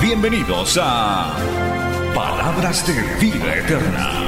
Bienvenidos a Palabras de Vida Eterna.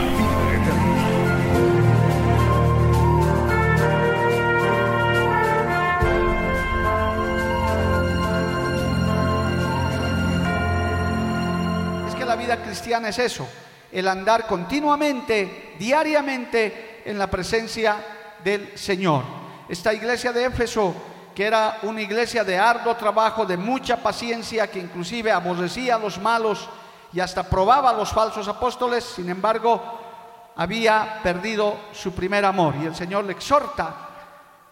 vida cristiana es eso, el andar continuamente, diariamente en la presencia del Señor. Esta iglesia de Éfeso, que era una iglesia de arduo trabajo, de mucha paciencia, que inclusive aborrecía a los malos y hasta probaba a los falsos apóstoles, sin embargo, había perdido su primer amor. Y el Señor le exhorta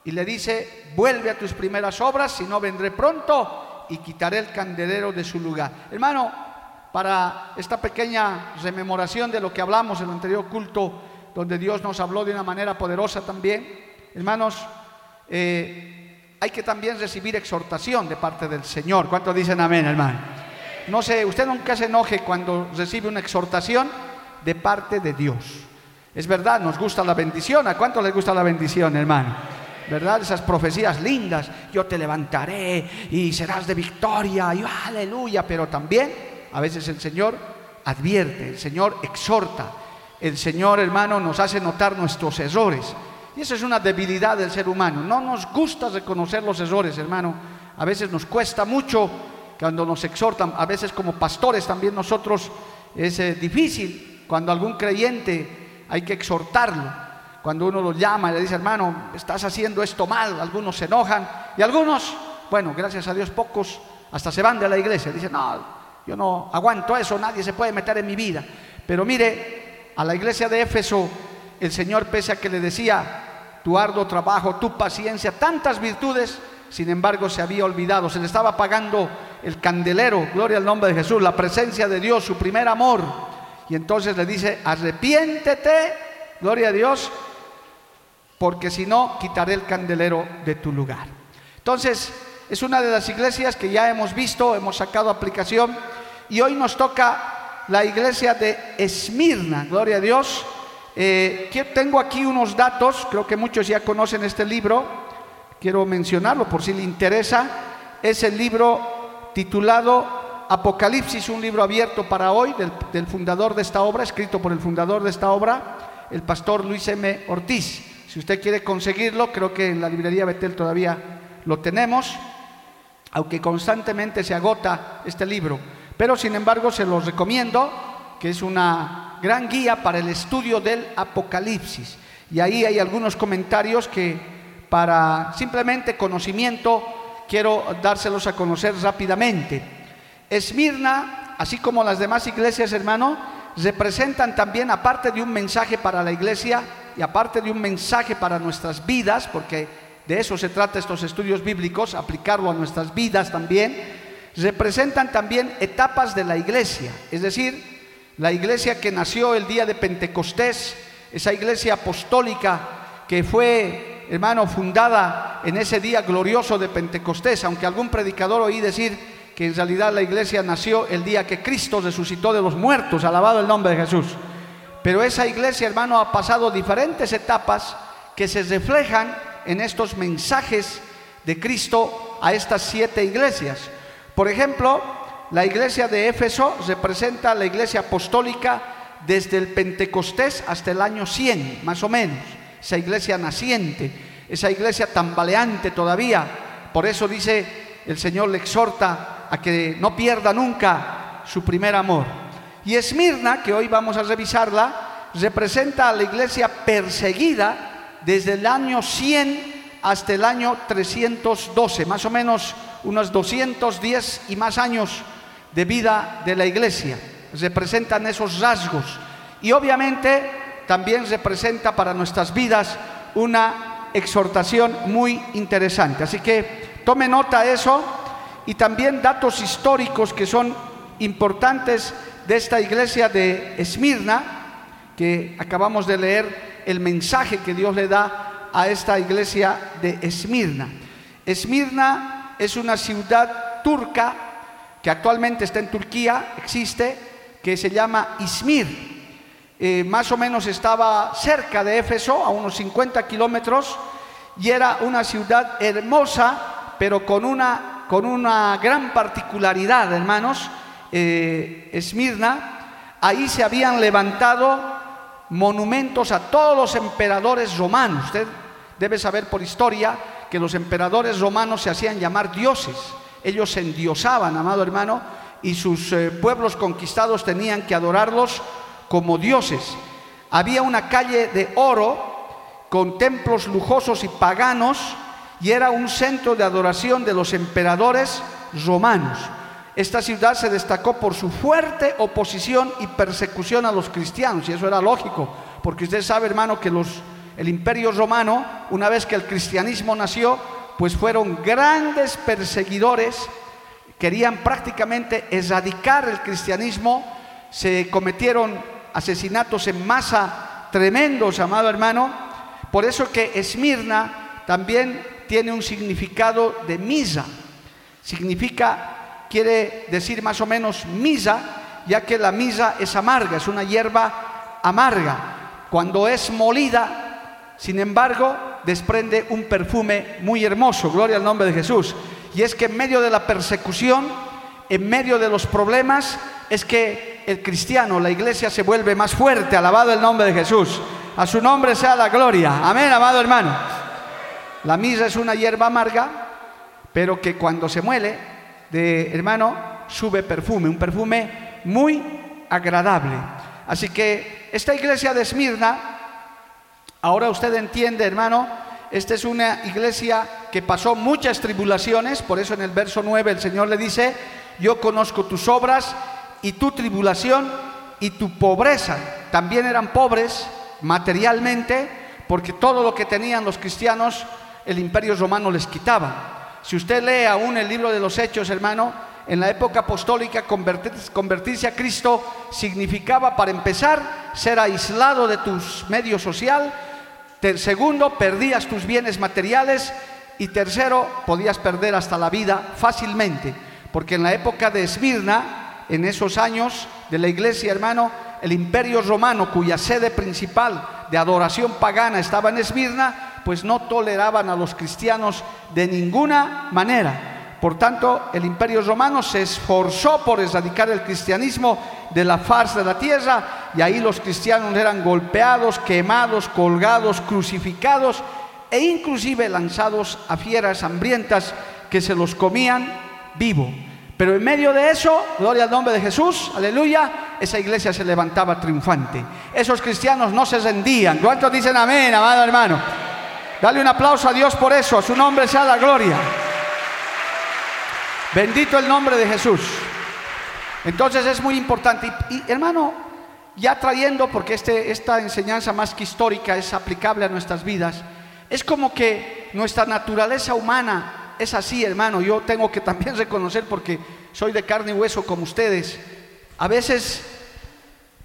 y le dice, vuelve a tus primeras obras, si no vendré pronto y quitaré el candelero de su lugar. Hermano, para esta pequeña rememoración de lo que hablamos en el anterior culto, donde Dios nos habló de una manera poderosa también. Hermanos, eh, hay que también recibir exhortación de parte del Señor. ¿Cuántos dicen amén, hermano? No sé, usted nunca se enoje cuando recibe una exhortación de parte de Dios. Es verdad, nos gusta la bendición. ¿A cuánto les gusta la bendición, hermano? ¿Verdad? Esas profecías lindas. Yo te levantaré y serás de victoria. Y aleluya. Pero también a veces el Señor advierte, el Señor exhorta, el Señor hermano nos hace notar nuestros errores. Y esa es una debilidad del ser humano. No nos gusta reconocer los errores, hermano. A veces nos cuesta mucho cuando nos exhortan, a veces como pastores también nosotros es eh, difícil cuando algún creyente hay que exhortarlo. Cuando uno lo llama y le dice, hermano, estás haciendo esto mal, algunos se enojan y algunos, bueno, gracias a Dios pocos, hasta se van de la iglesia. Dicen, no, yo no aguanto eso, nadie se puede meter en mi vida. Pero mire, a la iglesia de Éfeso, el Señor, pese a que le decía, tu arduo trabajo, tu paciencia, tantas virtudes, sin embargo se había olvidado, se le estaba apagando el candelero, gloria al nombre de Jesús, la presencia de Dios, su primer amor. Y entonces le dice, arrepiéntete, gloria a Dios, porque si no, quitaré el candelero de tu lugar. Entonces, es una de las iglesias que ya hemos visto, hemos sacado aplicación y hoy nos toca la iglesia de Esmirna, gloria a Dios. Eh, tengo aquí unos datos, creo que muchos ya conocen este libro, quiero mencionarlo por si le interesa. Es el libro titulado Apocalipsis, un libro abierto para hoy del, del fundador de esta obra, escrito por el fundador de esta obra, el pastor Luis M. Ortiz. Si usted quiere conseguirlo, creo que en la librería Betel todavía lo tenemos aunque constantemente se agota este libro. Pero sin embargo se los recomiendo, que es una gran guía para el estudio del Apocalipsis. Y ahí hay algunos comentarios que para simplemente conocimiento quiero dárselos a conocer rápidamente. Esmirna, así como las demás iglesias, hermano, representan también, aparte de un mensaje para la iglesia y aparte de un mensaje para nuestras vidas, porque de eso se trata estos estudios bíblicos, aplicarlo a nuestras vidas también, representan también etapas de la iglesia, es decir, la iglesia que nació el día de Pentecostés, esa iglesia apostólica que fue, hermano, fundada en ese día glorioso de Pentecostés, aunque algún predicador oí decir que en realidad la iglesia nació el día que Cristo resucitó de los muertos, alabado el nombre de Jesús. Pero esa iglesia, hermano, ha pasado diferentes etapas que se reflejan en estos mensajes de Cristo a estas siete iglesias. Por ejemplo, la iglesia de Éfeso representa la iglesia apostólica desde el Pentecostés hasta el año 100, más o menos. Esa iglesia naciente, esa iglesia tambaleante todavía. Por eso dice el Señor le exhorta a que no pierda nunca su primer amor. Y Esmirna, que hoy vamos a revisarla, representa a la iglesia perseguida desde el año 100 hasta el año 312, más o menos unos 210 y más años de vida de la iglesia. Representan esos rasgos. Y obviamente también representa para nuestras vidas una exhortación muy interesante. Así que tome nota de eso y también datos históricos que son importantes de esta iglesia de Esmirna, que acabamos de leer el mensaje que Dios le da a esta iglesia de Esmirna. Esmirna es una ciudad turca que actualmente está en Turquía, existe, que se llama Izmir. Eh, más o menos estaba cerca de Éfeso, a unos 50 kilómetros, y era una ciudad hermosa, pero con una, con una gran particularidad, hermanos. Eh, Esmirna, ahí se habían levantado monumentos a todos los emperadores romanos. Usted debe saber por historia que los emperadores romanos se hacían llamar dioses. Ellos endiosaban, amado hermano, y sus eh, pueblos conquistados tenían que adorarlos como dioses. Había una calle de oro con templos lujosos y paganos y era un centro de adoración de los emperadores romanos. Esta ciudad se destacó por su fuerte oposición y persecución a los cristianos, y eso era lógico, porque usted sabe, hermano, que los, el imperio romano, una vez que el cristianismo nació, pues fueron grandes perseguidores, querían prácticamente erradicar el cristianismo, se cometieron asesinatos en masa tremendos, amado hermano, por eso que Esmirna también tiene un significado de misa, significa quiere decir más o menos misa, ya que la misa es amarga, es una hierba amarga. Cuando es molida, sin embargo, desprende un perfume muy hermoso, gloria al nombre de Jesús. Y es que en medio de la persecución, en medio de los problemas, es que el cristiano, la iglesia se vuelve más fuerte, alabado el nombre de Jesús. A su nombre sea la gloria. Amén, amado hermano. La misa es una hierba amarga, pero que cuando se muele, de hermano sube perfume, un perfume muy agradable. Así que esta iglesia de Esmirna, ahora usted entiende, hermano, esta es una iglesia que pasó muchas tribulaciones, por eso en el verso 9 el Señor le dice, yo conozco tus obras y tu tribulación y tu pobreza. También eran pobres materialmente, porque todo lo que tenían los cristianos el imperio romano les quitaba. Si usted lee aún el libro de los Hechos, hermano, en la época apostólica convertirse a Cristo significaba, para empezar, ser aislado de tus medios social. Segundo, perdías tus bienes materiales. Y tercero, podías perder hasta la vida fácilmente. Porque en la época de Esmirna, en esos años de la iglesia, hermano, el imperio romano, cuya sede principal de adoración pagana estaba en Esmirna, pues no toleraban a los cristianos de ninguna manera. Por tanto, el imperio romano se esforzó por erradicar el cristianismo de la faz de la tierra y ahí los cristianos eran golpeados, quemados, colgados, crucificados e inclusive lanzados a fieras hambrientas que se los comían vivo. Pero en medio de eso, gloria al nombre de Jesús, aleluya, esa iglesia se levantaba triunfante. Esos cristianos no se rendían. ¿Cuántos dicen amén, amado hermano? Dale un aplauso a Dios por eso, a su nombre sea la gloria. Bendito el nombre de Jesús. Entonces es muy importante. Y, hermano, ya trayendo, porque este, esta enseñanza más que histórica es aplicable a nuestras vidas, es como que nuestra naturaleza humana es así, hermano. Yo tengo que también reconocer, porque soy de carne y hueso como ustedes, a veces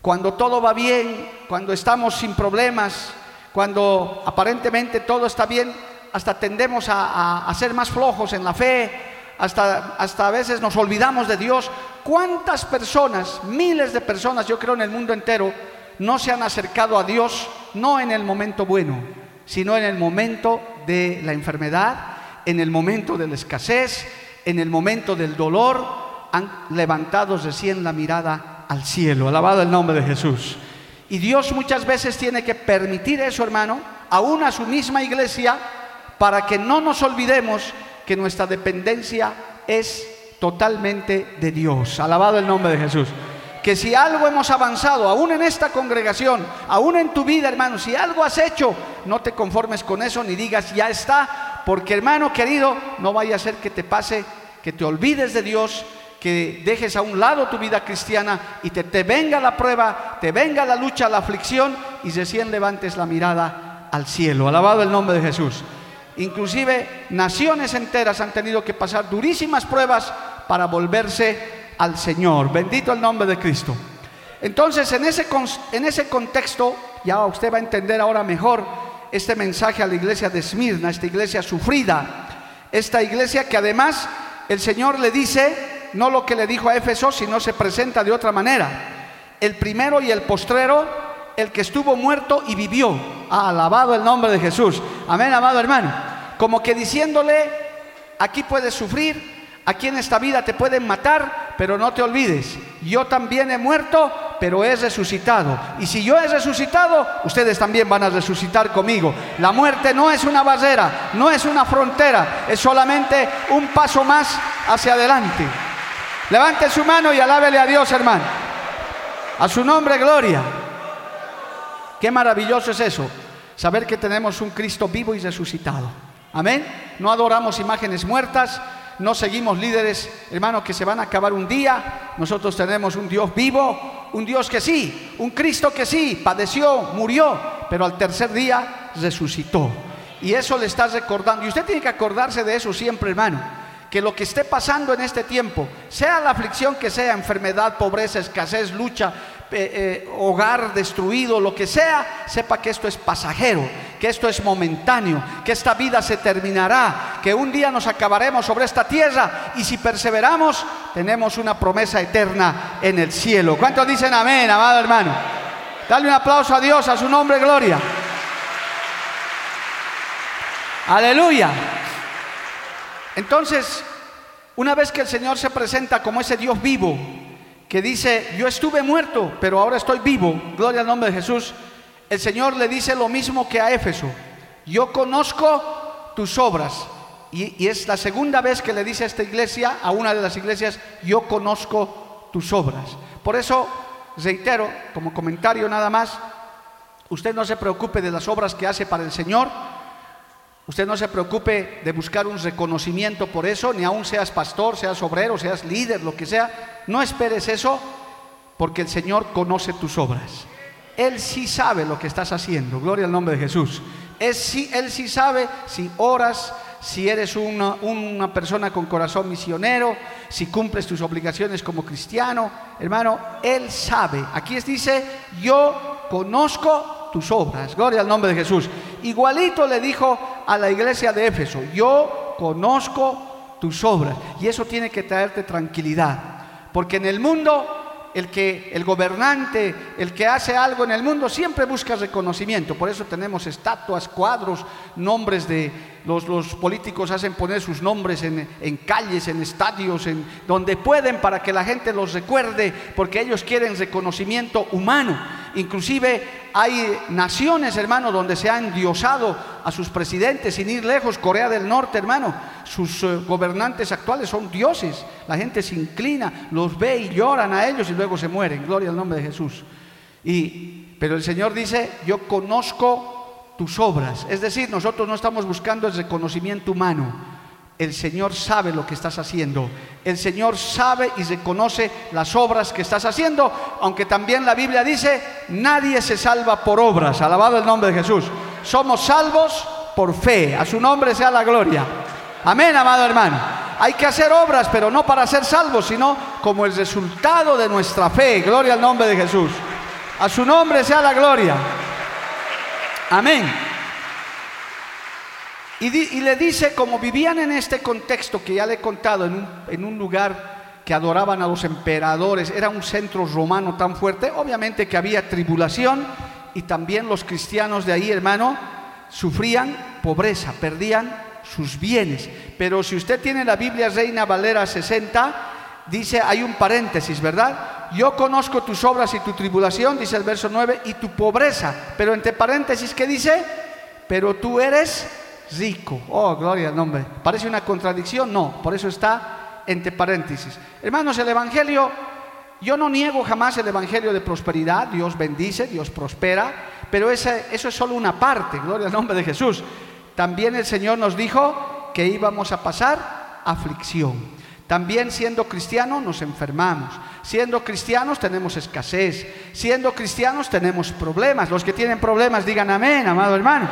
cuando todo va bien, cuando estamos sin problemas, cuando aparentemente todo está bien, hasta tendemos a, ser más flojos en la fe, hasta, hasta a veces nos olvidamos de Dios. ¿Cuántas personas, miles de personas, yo creo en el mundo entero, no se han acercado a Dios, no en el momento bueno, sino en el momento de la enfermedad, en el momento de la escasez, en el momento del dolor, han levantado recién la mirada al cielo. Alabado el nombre de Jesús. Y Dios muchas veces tiene que permitir eso, hermano, aún a su misma iglesia, para que no nos olvidemos que nuestra dependencia es totalmente de Dios. Alabado el nombre de Jesús. Que si algo hemos avanzado, aún en esta congregación, aún en tu vida, hermano, si algo has hecho, no te conformes con eso ni digas ya está, porque hermano querido, no vaya a ser que te pase, que te olvides de Dios que dejes a un lado tu vida cristiana y te, te venga la prueba, te venga la lucha, la aflicción y recién levantes la mirada al cielo. Alabado el nombre de Jesús. Inclusive naciones enteras han tenido que pasar durísimas pruebas para volverse al Señor. Bendito el nombre de Cristo. Entonces, en ese, en ese contexto, ya usted va a entender ahora mejor este mensaje a la iglesia de Esmirna, esta iglesia sufrida, esta iglesia que además el Señor le dice, no lo que le dijo a Éfeso, sino se presenta de otra manera. El primero y el postrero, el que estuvo muerto y vivió. Ha alabado el nombre de Jesús. Amén, amado hermano. Como que diciéndole, aquí puedes sufrir, Aquí en esta vida te pueden matar, pero no te olvides, yo también he muerto, pero he resucitado. Y si yo he resucitado, ustedes también van a resucitar conmigo. La muerte no es una barrera, no es una frontera, es solamente un paso más hacia adelante. Levante su mano y alábele a Dios, hermano. A su nombre, gloria. Qué maravilloso es eso, saber que tenemos un Cristo vivo y resucitado. Amén. No adoramos imágenes muertas, no seguimos líderes, hermanos, que se van a acabar un día. Nosotros tenemos un Dios vivo, un Dios que sí, un Cristo que sí, padeció, murió, pero al tercer día resucitó. Y eso le está recordando. Y usted tiene que acordarse de eso siempre, hermano. Que lo que esté pasando en este tiempo, sea la aflicción que sea, enfermedad, pobreza, escasez, lucha, eh, eh, hogar destruido, lo que sea, sepa que esto es pasajero, que esto es momentáneo, que esta vida se terminará, que un día nos acabaremos sobre esta tierra y si perseveramos tenemos una promesa eterna en el cielo. ¿Cuántos dicen amén, amado hermano? Dale un aplauso a Dios, a su nombre, gloria. Aleluya. Entonces, una vez que el Señor se presenta como ese Dios vivo, que dice, yo estuve muerto, pero ahora estoy vivo, gloria al nombre de Jesús, el Señor le dice lo mismo que a Éfeso, yo conozco tus obras. Y, es la segunda vez que le dice a esta iglesia, a una de las iglesias, yo conozco tus obras. Por eso, reitero, como comentario nada más, usted no se preocupe de las obras que hace para el Señor, Usted no se preocupe de buscar un reconocimiento por eso, ni aún seas pastor, seas obrero, seas líder, lo que sea. No esperes eso, porque el Señor conoce tus obras. Él sí sabe lo que estás haciendo. Gloria al nombre de Jesús. Él sí, él sí sabe si oras, si eres una, una persona con corazón misionero, si cumples tus obligaciones como cristiano. Hermano, Él sabe. Aquí dice, yo conozco tus obras. Gloria al nombre de Jesús. Igualito le dijo a la iglesia de Éfeso, yo conozco tus obras. Y eso tiene que traerte tranquilidad. Porque en el mundo el que el gobernante, el que hace algo en el mundo siempre busca reconocimiento. Por eso tenemos estatuas, cuadros, nombres de los, los políticos hacen poner sus nombres en, en, calles, en estadios, en donde pueden para que la gente los recuerde, porque ellos quieren reconocimiento humano. Inclusive hay naciones, hermano, donde se han diosado a sus presidentes sin ir lejos. Corea del Norte, hermano, sus eh, gobernantes actuales son dioses. La gente se inclina, los ve y lloran a ellos y luego se mueren. Gloria al nombre de Jesús. Y, pero el Señor dice, yo conozco tus obras. Es decir, nosotros no estamos buscando el reconocimiento humano. El Señor sabe lo que estás haciendo. El Señor sabe y reconoce las obras que estás haciendo, aunque también la Biblia dice, nadie se salva por obras. Alabado el nombre de Jesús. Somos salvos por fe. A su nombre sea la gloria. Amén, amado hermano. Hay que hacer obras, pero no para ser salvos, sino como el resultado de nuestra fe. Gloria al nombre de Jesús. A su nombre sea la gloria. Amén. Y, le dice, como vivían en este contexto que ya le he contado, en un, lugar que adoraban a los emperadores, era un centro romano tan fuerte, obviamente que había tribulación y también los cristianos de ahí, hermano, sufrían pobreza, perdían sus bienes. Pero si usted tiene la Biblia Reina Valera 60, dice, hay un paréntesis, ¿verdad? Yo conozco tus obras y tu tribulación, dice el verso 9, y tu pobreza. Pero entre paréntesis, ¿qué dice? Pero tú eres rico. Oh, gloria al nombre. ¿Parece una contradicción? No, por eso está entre paréntesis. Hermanos, el Evangelio, yo no niego jamás el Evangelio de prosperidad. Dios bendice, Dios prospera, pero ese, eso es solo una parte. Gloria al nombre de Jesús. También el Señor nos dijo que íbamos a pasar aflicción. También siendo cristianos nos enfermamos. Siendo cristianos tenemos escasez. Siendo cristianos tenemos problemas. Los que tienen problemas digan amén, amado hermano.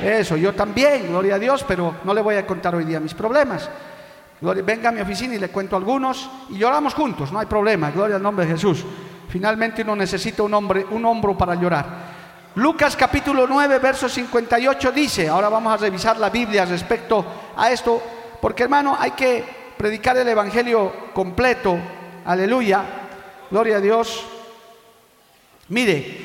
Eso, yo también, gloria a Dios, pero no le voy a contar hoy día mis problemas. venga a mi oficina y le cuento algunos y lloramos juntos, no hay problema, gloria al nombre de Jesús. Finalmente uno necesita un, hombre, un hombro para llorar. Lucas capítulo 9, verso 58 dice, ahora vamos a revisar la Biblia respecto a esto, porque hermano, hay que predicar el Evangelio completo, aleluya, gloria a Dios. Mire,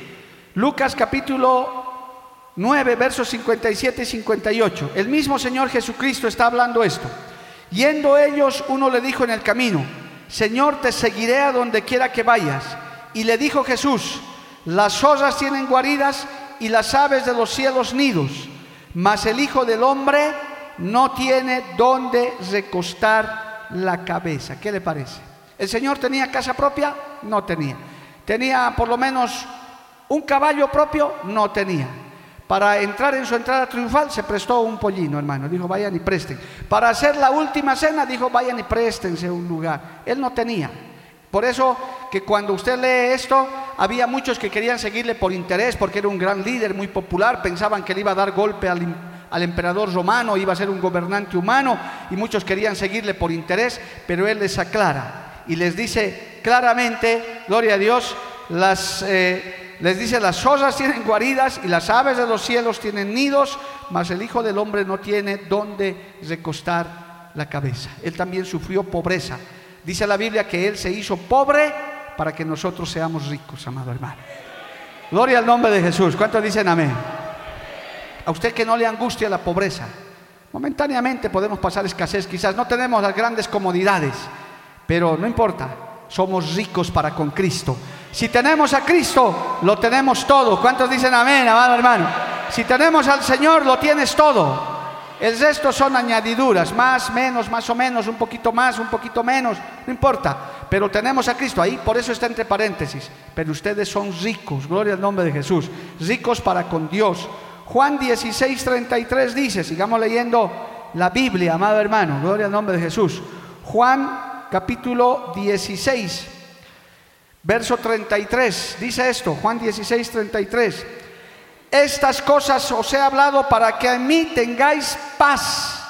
Lucas capítulo 9, versos 57 y 58. El mismo Señor Jesucristo está hablando esto. Yendo ellos, uno le dijo en el camino, Señor, te seguiré a donde quiera que vayas. Y le dijo Jesús, las zorras tienen guaridas y las aves de los cielos nidos, mas el Hijo del Hombre no tiene donde recostar la cabeza. ¿Qué le parece? ¿El Señor tenía casa propia? No tenía. ¿Tenía por lo menos un caballo propio? No tenía. Para entrar en su entrada triunfal se prestó un pollino, hermano. Dijo, vayan y presten. Para hacer la última cena, dijo, vayan y préstense un lugar. Él no tenía. Por eso que cuando usted lee esto, había muchos que querían seguirle por interés, porque era un gran líder, muy popular, pensaban que le iba a dar golpe al, al emperador romano, iba a ser un gobernante humano, y muchos querían seguirle por interés, pero él les aclara y les dice claramente, gloria a Dios. Eh, les dice, las zorras tienen guaridas y las aves de los cielos tienen nidos, mas el Hijo del Hombre no tiene dónde recostar la cabeza. Él también sufrió pobreza. Dice la Biblia que Él se hizo pobre para que nosotros seamos ricos, amado hermano. Gloria al nombre de Jesús. ¿Cuántos dicen amén? A usted que no le angustia la pobreza. Momentáneamente podemos pasar escasez, quizás no tenemos las grandes comodidades, pero no importa, somos ricos para con Cristo. Si tenemos a Cristo, lo tenemos todo. ¿Cuántos dicen amén, amado hermano? Si tenemos al Señor, lo tienes todo. El resto son añadiduras, más, menos, más o menos, un poquito más, un poquito menos, no importa. Pero tenemos a Cristo ahí, por eso está entre paréntesis. Pero ustedes son ricos, gloria al nombre de Jesús, ricos para con Dios. Juan 16, 33 dice, sigamos leyendo la Biblia, amado hermano, gloria al nombre de Jesús. Juan capítulo 16, Verso 33, dice esto, Juan 16, 33. Estas cosas os he hablado para que en mí tengáis paz.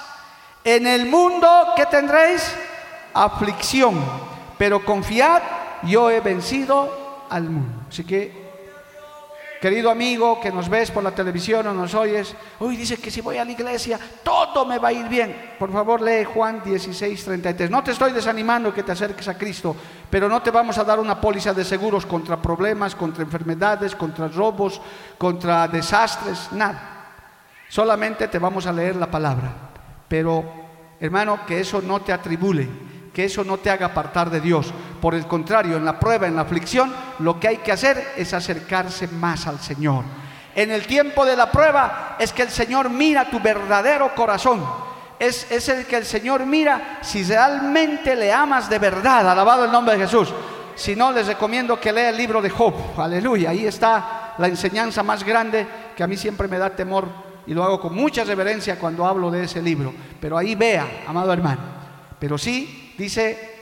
En el mundo que tendréis aflicción, pero confiad, yo he vencido al mundo. Así que Querido amigo que nos ves por la televisión o nos oyes, hoy dice que si voy a la iglesia todo me va a ir bien. Por favor, lee Juan 16, 33. No te estoy desanimando que te acerques a Cristo, pero no te vamos a dar una póliza de seguros contra problemas, contra enfermedades, contra robos, contra desastres, nada. Solamente te vamos a leer la palabra. Pero, hermano, que eso no te atribule que eso no te haga apartar de Dios. Por el contrario, en la prueba, en la aflicción, lo que hay que hacer es acercarse más al Señor. En el tiempo de la prueba es que el Señor mira tu verdadero corazón. Es, es el que el Señor mira si realmente le amas de verdad. Alabado el nombre de Jesús. Si no, les recomiendo que lea el libro de Job. Aleluya. Ahí está la enseñanza más grande que a mí siempre me da temor y lo hago con mucha reverencia cuando hablo de ese libro. Pero ahí vea, amado hermano. Pero sí, Dice,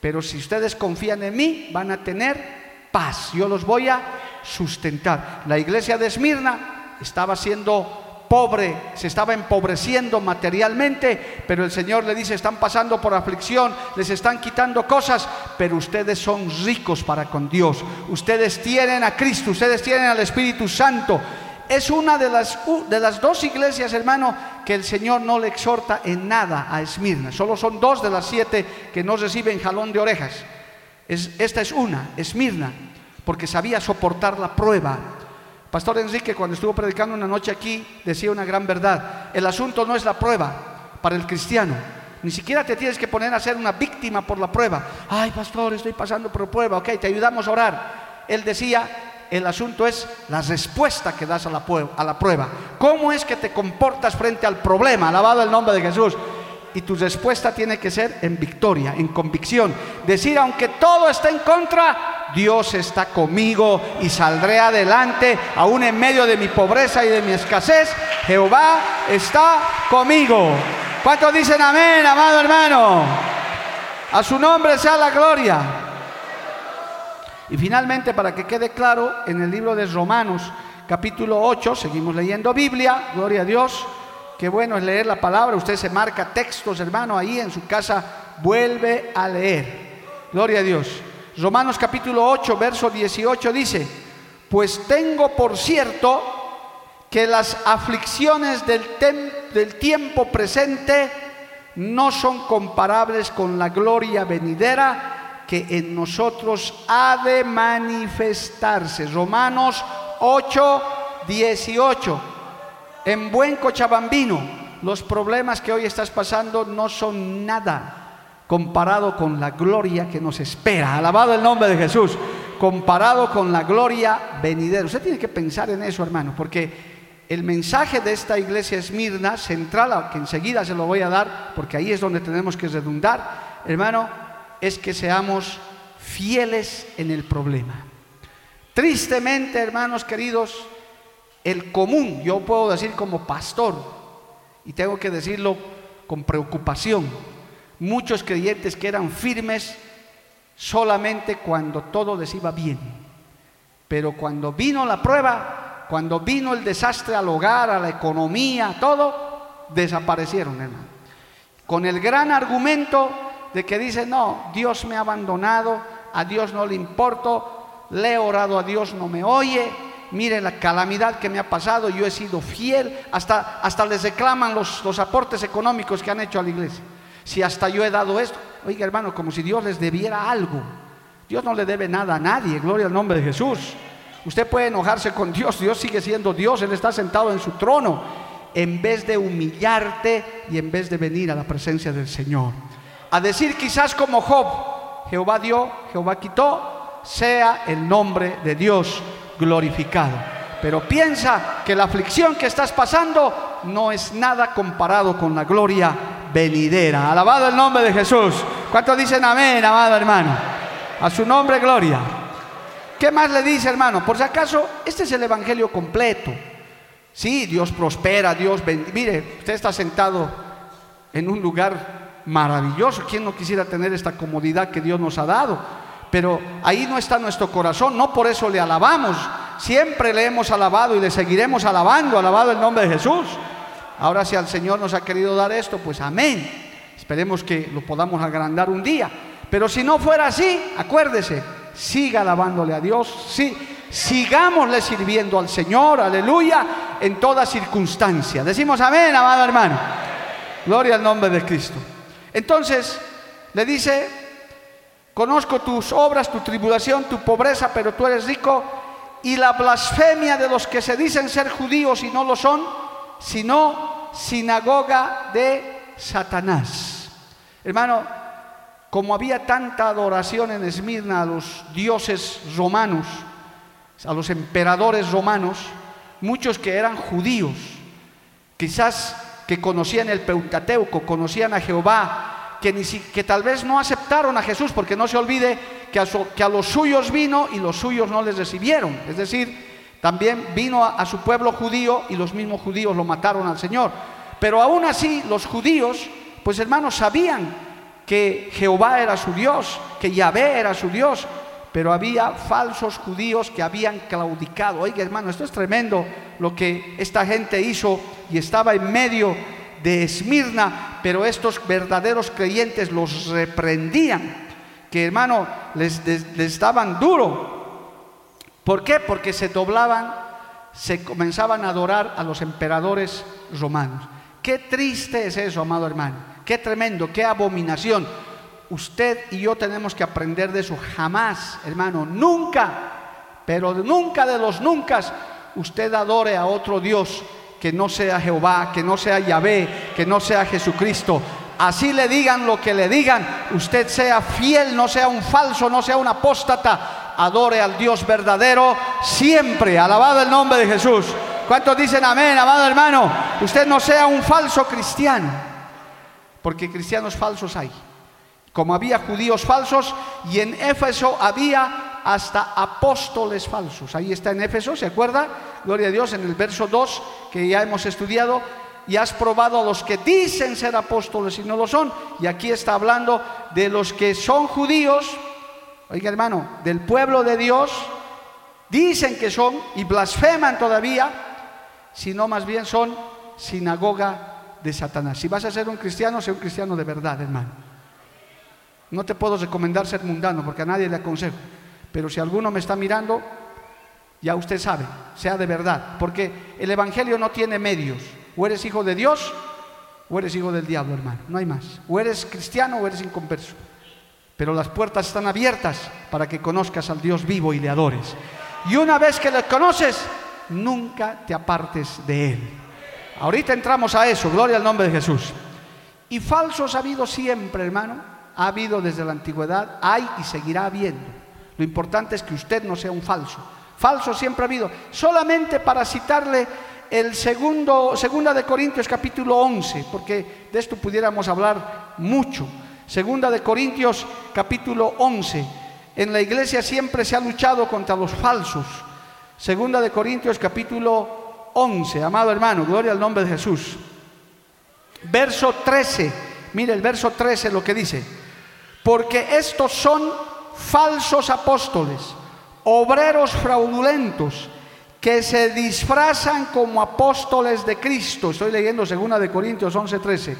pero si ustedes confían en mí, van a tener paz. Yo los voy a sustentar. La iglesia de Esmirna estaba siendo pobre, se estaba empobreciendo materialmente, pero el Señor le dice, están pasando por aflicción, les están quitando cosas, pero ustedes son ricos para con Dios. Ustedes tienen a Cristo, ustedes tienen al Espíritu Santo es una de las, de las dos iglesias, hermano, que el Señor no le exhorta en nada a Esmirna. Solo son dos de las siete que no reciben jalón de orejas. Es, esta es una, Esmirna, porque sabía soportar la prueba. Pastor Enrique, cuando estuvo predicando una noche aquí, decía una gran verdad. El asunto no es la prueba para el cristiano. Ni siquiera te tienes que poner a ser una víctima por la prueba. Ay, pastor, estoy pasando por prueba. Ok, te ayudamos a orar. Él decía, el asunto es la respuesta que das a la, prueba. ¿Cómo es que te comportas frente al problema? Alabado el nombre de Jesús. Y tu respuesta tiene que ser en victoria, en convicción. Decir, aunque todo esté en contra, Dios está conmigo y saldré adelante, aún en medio de mi pobreza y de mi escasez. Jehová está conmigo. ¿Cuántos dicen amén, amado hermano? A su nombre sea la gloria. Y finalmente, para que quede claro, en el libro de Romanos, capítulo 8, seguimos leyendo Biblia, gloria a Dios. Qué bueno es leer la palabra, usted se marca textos, hermano, ahí en su casa, vuelve a leer. Gloria a Dios. Romanos capítulo 8, verso 18 dice, pues tengo por cierto que las aflicciones del, del tiempo presente no son comparables con la gloria venidera que en nosotros ha de manifestarse. Romanos 8, 18. En buen cochabambino, los problemas que hoy estás pasando no son nada comparado con la gloria que nos espera. Alabado el nombre de Jesús. Comparado con la gloria venidera. Usted tiene que pensar en eso, hermano, porque el mensaje de esta iglesia Esmirna, central, que enseguida se lo voy a dar, porque ahí es donde tenemos que redundar, hermano, es que seamos fieles en el problema. Tristemente, hermanos queridos, el común, yo puedo decir como pastor, y tengo que decirlo con preocupación, muchos creyentes que eran firmes solamente cuando todo les iba bien, pero cuando vino la prueba, cuando vino el desastre al hogar, a la economía, todo, desaparecieron, hermano. Con el gran argumento de que dice, no, Dios me ha abandonado, a Dios no le importo, le he orado a Dios, no me oye, miren la calamidad que me ha pasado, yo he sido fiel, hasta, hasta les reclaman los, los aportes económicos que han hecho a la iglesia. Si hasta yo he dado esto, oiga hermano, como si Dios les debiera algo. Dios no le debe nada a nadie, gloria al nombre de Jesús. Usted puede enojarse con Dios, Dios sigue siendo Dios, Él está sentado en su trono, en vez de humillarte y en vez de venir a la presencia del Señor. A decir quizás como Job, Jehová dio, Jehová quitó, sea el nombre de Dios glorificado. Pero piensa que la aflicción que estás pasando no es nada comparado con la gloria venidera. Alabado el nombre de Jesús. ¿Cuántos dicen amén, amado hermano? A su nombre, gloria. ¿Qué más le dice, hermano? Por si acaso, este es el Evangelio completo. Sí, Dios prospera, Dios bendice. Mire, usted está sentado en un lugar maravilloso. ¿Quién no quisiera tener esta comodidad que Dios nos ha dado? Pero ahí no está nuestro corazón, no por eso le alabamos. Siempre le hemos alabado y le seguiremos alabando, alabado el nombre de Jesús. Ahora si al Señor nos ha querido dar esto, pues amén. Esperemos que lo podamos agrandar un día. Pero si no fuera así, acuérdese, siga alabándole a Dios, sí, sigámosle sirviendo al Señor, aleluya, en toda circunstancia. Decimos amén, amado hermano. Gloria al nombre de Cristo. Entonces, le dice, conozco tus obras, tu tribulación, tu pobreza, pero tú eres rico, y la blasfemia de los que se dicen ser judíos y no lo son, sino sinagoga de Satanás. Hermano, como había tanta adoración en Esmirna a los dioses romanos, a los emperadores romanos, muchos que eran judíos, quizás que conocían el Peutateuco, conocían a Jehová, que, ni que tal vez no aceptaron a Jesús, porque no se olvide que a, que a los suyos vino y los suyos no les recibieron. Es decir, también vino a, a su pueblo judío y los mismos judíos lo mataron al Señor. Pero aún así los judíos, pues hermanos, sabían que Jehová era su Dios, que Yahvé era su Dios, pero había falsos judíos que habían claudicado. Oiga, hermano, esto es tremendo lo que esta gente hizo y estaba en medio de Esmirna, pero estos verdaderos creyentes los reprendían, que hermano, les, les daban duro. ¿Por qué? Porque se doblaban, se comenzaban a adorar a los emperadores romanos. Qué triste es eso, amado hermano. Qué tremendo, qué abominación. Usted y yo tenemos que aprender de eso. Jamás, hermano, nunca, pero nunca de los nunca, usted adore a otro Dios que no sea Jehová, que no sea Yahvé, que no sea Jesucristo. Así le digan lo que le digan, usted sea fiel, no sea un falso, no sea un apóstata, adore al Dios verdadero siempre. Alabado el nombre de Jesús. ¿Cuántos dicen amén, amado hermano? Usted no sea un falso cristiano porque cristianos falsos hay. Como había judíos falsos y en Éfeso había hasta apóstoles falsos. Ahí está en Éfeso, ¿se acuerda? Gloria a Dios, en el verso 2 que ya hemos estudiado, y has probado a los que dicen ser apóstoles y no lo son. Y aquí está hablando de los que son judíos, oiga hermano, del pueblo de Dios, dicen que son y blasfeman todavía, sino más bien son sinagoga de Satanás. Si vas a ser un cristiano, sé un cristiano de verdad, hermano. No te puedo recomendar ser mundano porque a nadie le aconsejo. Pero si alguno me está mirando, ya usted sabe, sea de verdad. Porque el Evangelio no tiene medios. O eres hijo de Dios o eres hijo del diablo, hermano. No hay más. O eres cristiano o eres inconverso. Pero las puertas están abiertas para que conozcas al Dios vivo y le adores. Y una vez que le conoces, nunca te apartes de él. Ahorita entramos a eso, gloria al nombre de Jesús. Y falsos ha habido siempre, hermano. Ha habido desde la antigüedad, hay y seguirá habiendo. Lo importante es que usted no sea un falso. Falso siempre ha habido. Solamente para citarle el segundo, segunda de Corintios capítulo 11, porque de esto pudiéramos hablar mucho. Segunda de Corintios capítulo 11. En la iglesia siempre se ha luchado contra los falsos. Segunda de Corintios capítulo 11, amado hermano, gloria al nombre de Jesús. Verso 13, mire el verso 13 lo que dice, porque estos son falsos apóstoles, obreros fraudulentos, que se disfrazan como apóstoles de Cristo. Estoy leyendo segunda de Corintios 11, 13.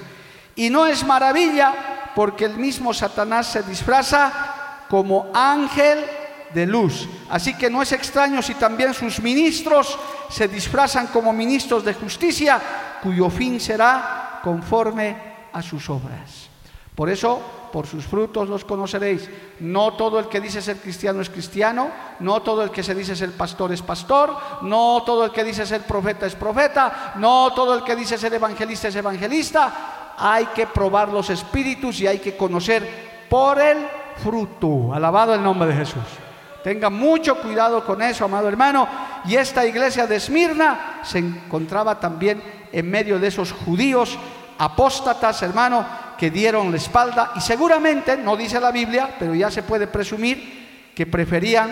Y no es maravilla porque el mismo Satanás se disfraza como ángel de luz. Así que no es extraño si también sus ministros se disfrazan como ministros de justicia, cuyo fin será conforme a sus obras. Por eso, por sus frutos los conoceréis. No todo el que dice ser cristiano es cristiano, no todo el que se dice ser pastor es pastor, no todo el que dice ser profeta es profeta, no todo el que dice ser evangelista es evangelista. Hay que probar los espíritus y hay que conocer por el fruto. Alabado el nombre de Jesús. Tenga mucho cuidado con eso, amado hermano. Y esta iglesia de Esmirna se encontraba también en medio de esos judíos apóstatas, hermano, que dieron la espalda y seguramente, no dice la Biblia, pero ya se puede presumir que preferían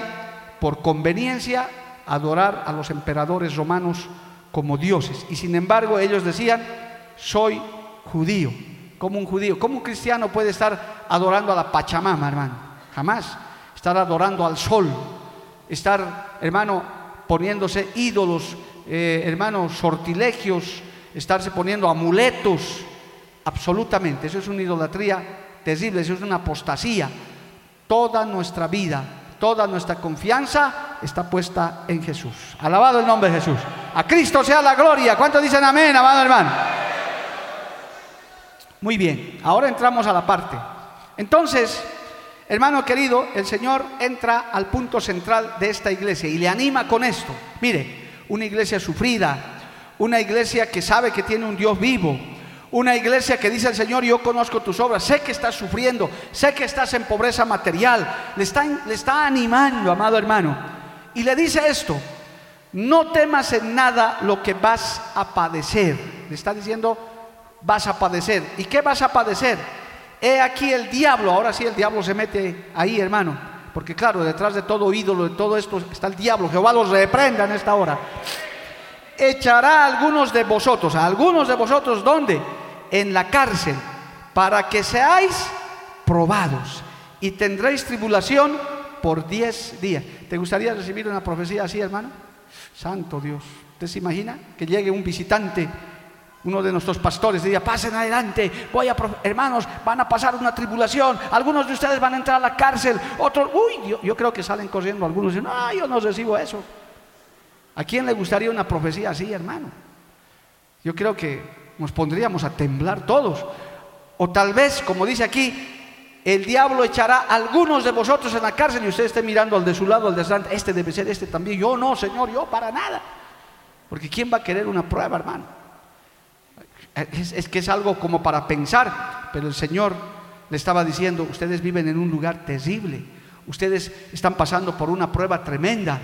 por conveniencia adorar a los emperadores romanos como dioses. Y sin embargo ellos decían, soy judío, como un judío. ¿Cómo un cristiano puede estar adorando a la Pachamama, hermano? Jamás estar adorando al sol, estar, hermano, poniéndose ídolos, eh, hermano, sortilegios, estarse poniendo amuletos, absolutamente. Eso es una idolatría terrible, eso es una apostasía. Toda nuestra vida, toda nuestra confianza está puesta en Jesús. Alabado el nombre de Jesús. A Cristo sea la gloria. ¿Cuántos dicen amén, amado hermano? Muy bien, ahora entramos a la parte. Entonces, Hermano querido, el Señor entra al punto central de esta iglesia y le anima con esto. Mire, una iglesia sufrida, una iglesia que sabe que tiene un Dios vivo, una iglesia que dice al Señor, yo conozco tus obras, sé que estás sufriendo, sé que estás en pobreza material, le está, le está animando, amado hermano, y le dice esto, no temas en nada lo que vas a padecer. Le está diciendo, vas a padecer. ¿Y qué vas a padecer? He aquí el diablo, ahora sí el diablo se mete ahí, hermano, porque claro, detrás de todo ídolo, de todo esto está el diablo, Jehová los reprenda en esta hora. Echará a algunos de vosotros, a algunos de vosotros, ¿dónde? En la cárcel, para que seáis probados y tendréis tribulación por diez días. ¿Te gustaría recibir una profecía así, hermano? Santo Dios. ¿Usted se imagina que llegue un visitante uno de nuestros pastores decía, pasen adelante, voy a, hermanos, van a pasar una tribulación, algunos de ustedes van a entrar a la cárcel, otros, uy, yo, creo que salen corriendo algunos dicen, no, yo no recibo eso. ¿A quién le gustaría una profecía así, hermano? Yo creo que nos pondríamos a temblar todos. O tal vez, como dice aquí, el diablo echará a algunos de vosotros en la cárcel y usted esté mirando al de su lado, al de delante, este debe ser este también. Yo no, Señor, yo para nada. Porque ¿quién va a querer una prueba, hermano? Es, que es algo como para pensar, pero el Señor le estaba diciendo, ustedes viven en un lugar terrible, ustedes están pasando por una prueba tremenda,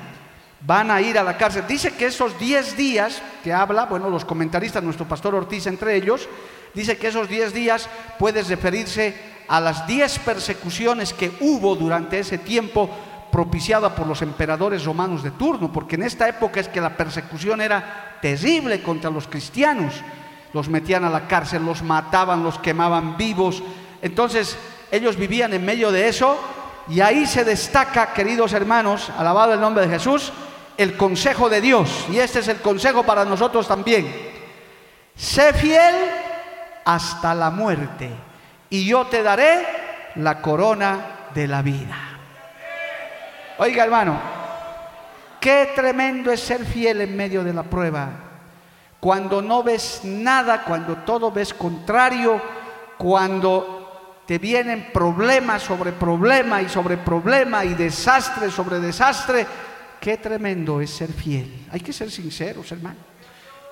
van a ir a la cárcel. Dice que esos 10 días que habla, bueno, los comentaristas, nuestro pastor Ortiz entre ellos, dice que esos 10 días puede referirse a las 10 persecuciones que hubo durante ese tiempo propiciada por los emperadores romanos de turno, porque en esta época es que la persecución era terrible contra los cristianos los metían a la cárcel, los mataban, los quemaban vivos. Entonces ellos vivían en medio de eso y ahí se destaca, queridos hermanos, alabado el nombre de Jesús, el consejo de Dios. Y este es el consejo para nosotros también. Sé fiel hasta la muerte y yo te daré la corona de la vida. Oiga hermano, qué tremendo es ser fiel en medio de la prueba. Cuando no ves nada, cuando todo ves contrario, cuando te vienen problemas sobre problema y sobre problema y desastre sobre desastre, qué tremendo es ser fiel. Hay que ser sinceros, hermano.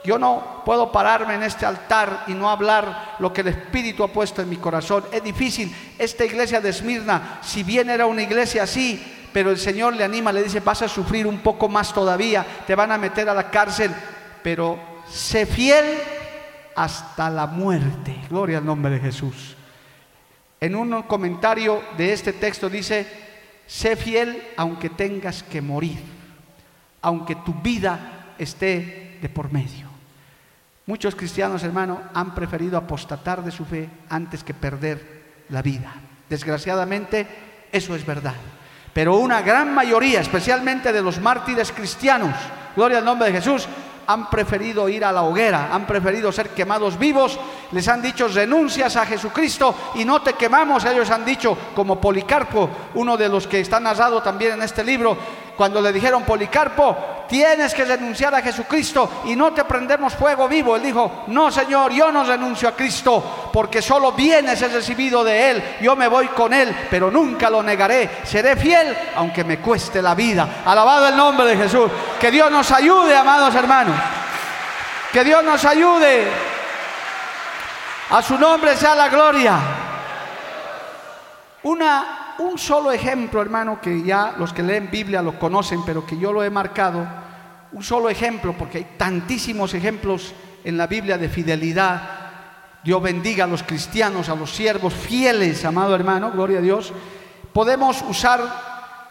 Yo no puedo pararme en este altar y no hablar lo que el Espíritu ha puesto en mi corazón. Es difícil. Esta iglesia de Esmirna, si bien era una iglesia así, pero el Señor le anima, le dice, vas a sufrir un poco más todavía, te van a meter a la cárcel, pero sé fiel hasta la muerte. Gloria al nombre de Jesús. En un comentario de este texto dice, sé fiel aunque tengas que morir, aunque tu vida esté de por medio. Muchos cristianos, hermano, han preferido apostatar de su fe antes que perder la vida. Desgraciadamente, eso es verdad. Pero una gran mayoría, especialmente de los mártires cristianos, gloria al nombre de Jesús, han preferido ir a la hoguera, han preferido ser quemados vivos, les han dicho renuncias a Jesucristo y no te quemamos, ellos han dicho, como Policarpo, uno de los que está narrado también en este libro, cuando le dijeron, Policarpo, tienes que renunciar a Jesucristo y no te prendemos fuego vivo. Él dijo, no Señor, yo no renuncio a Cristo, porque solo bienes he recibido de Él, yo me voy con Él, pero nunca lo negaré, seré fiel aunque me cueste la vida. Alabado el nombre de Jesús. Que Dios nos ayude, amados hermanos. Que Dios nos ayude. A su nombre sea la gloria. Una un solo ejemplo, hermano, que ya los que leen Biblia lo conocen, pero que yo lo he marcado, un solo ejemplo, porque hay tantísimos ejemplos en la Biblia de fidelidad. Dios bendiga a los cristianos, a los siervos fieles, amado hermano, gloria a Dios. Podemos usar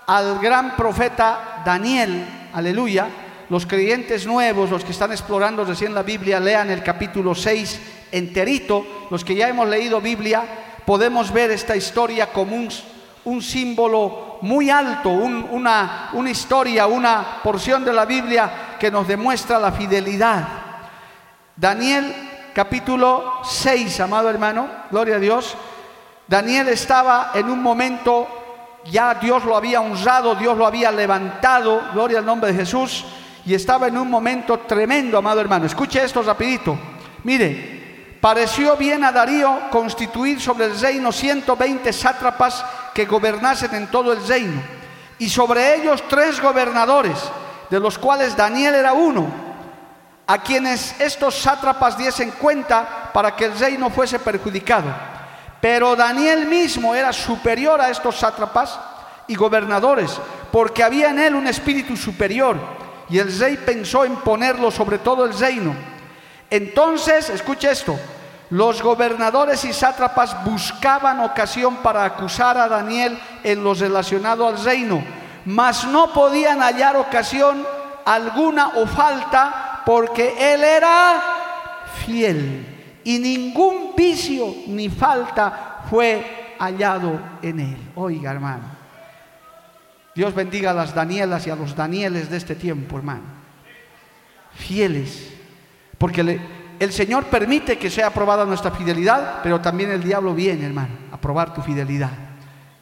al gran profeta Daniel, aleluya. Los creyentes nuevos, los que están explorando recién la Biblia, lean el capítulo 6 enterito. Los que ya hemos leído Biblia, podemos ver esta historia como un un símbolo muy alto, una, una historia, una porción de la Biblia que nos demuestra la fidelidad. Daniel capítulo 6, amado hermano, gloria a Dios. Daniel estaba en un momento, ya Dios lo había honrado, Dios lo había levantado, gloria al nombre de Jesús, y estaba en un momento tremendo, amado hermano. Escuche esto rapidito. Mire, pareció bien a Darío constituir sobre el reino 120 sátrapas que gobernasen en todo el reino, y sobre ellos tres gobernadores, de los cuales Daniel era uno, a quienes estos sátrapas diesen cuenta para que el reino fuese perjudicado. Pero Daniel mismo era superior a estos sátrapas y gobernadores, porque había en él un espíritu superior, y el rey pensó en ponerlo sobre todo el reino entonces, escuche esto, los gobernadores y sátrapas buscaban ocasión para acusar a Daniel en lo relacionado al reino, mas no podían hallar ocasión alguna o falta porque él era fiel y ningún vicio ni falta fue hallado en él. Oiga, hermano. Dios bendiga a las Danielas y a los Danieles de este tiempo, hermano. Fieles porque el Señor permite que sea aprobada nuestra fidelidad, pero también el diablo viene, hermano, a probar tu fidelidad.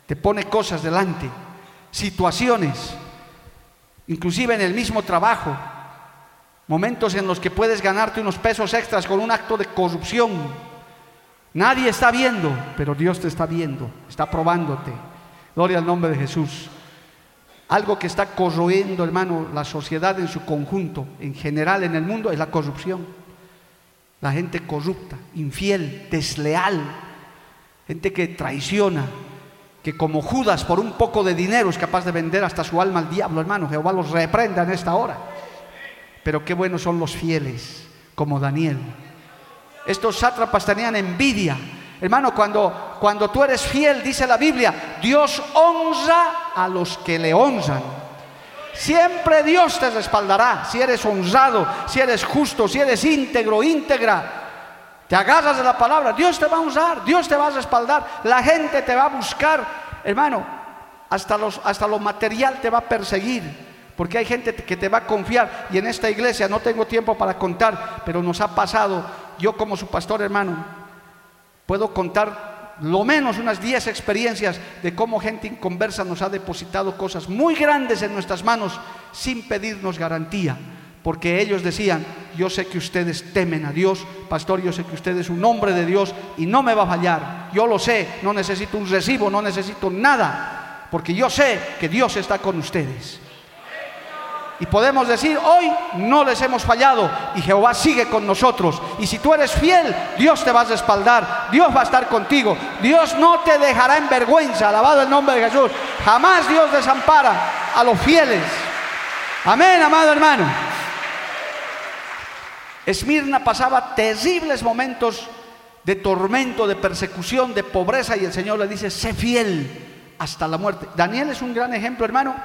Te pone cosas delante, situaciones, inclusive en el mismo trabajo, momentos en los que puedes ganarte unos pesos extras con un acto de corrupción. Nadie está viendo, pero Dios te está viendo, está probándote. Gloria al nombre de Jesús. Algo que está corroyendo, hermano, la sociedad en su conjunto, en general en el mundo, es la corrupción. La gente corrupta, infiel, desleal, gente que traiciona, que como Judas por un poco de dinero es capaz de vender hasta su alma al diablo, hermano. Jehová los reprenda en esta hora. Pero qué buenos son los fieles, como Daniel. Estos sátrapas tenían envidia Hermano, cuando, cuando tú eres fiel, dice la Biblia, Dios honra a los que le honran. Siempre Dios te respaldará si eres honrado, si eres justo, si eres íntegro, íntegra. Te agarras de la palabra, Dios te va a honrar, Dios te va a respaldar, la gente te va a buscar. Hermano, hasta, los, hasta lo material te va a perseguir, porque hay gente que te va a confiar. Y en esta iglesia no tengo tiempo para contar, pero nos ha pasado, yo como su pastor hermano, puedo contar lo menos unas 10 experiencias de cómo gente inconversa nos ha depositado cosas muy grandes en nuestras manos sin pedirnos garantía porque ellos decían, yo sé que ustedes temen a Dios, pastor, yo sé que usted es un hombre de Dios y no me va a fallar, yo lo sé, no necesito un recibo, no necesito nada, porque yo sé que Dios está con ustedes. Y podemos decir, hoy no les hemos fallado y Jehová sigue con nosotros. Y si tú eres fiel, Dios te va a respaldar, Dios va a estar contigo, Dios no te dejará en vergüenza, alabado el nombre de Jesús. Jamás Dios desampara a los fieles. Amén, amado hermano. Esmirna pasaba terribles momentos de tormento, de persecución, de pobreza y el Señor le dice, sé fiel hasta la muerte. Daniel es un gran ejemplo, hermano.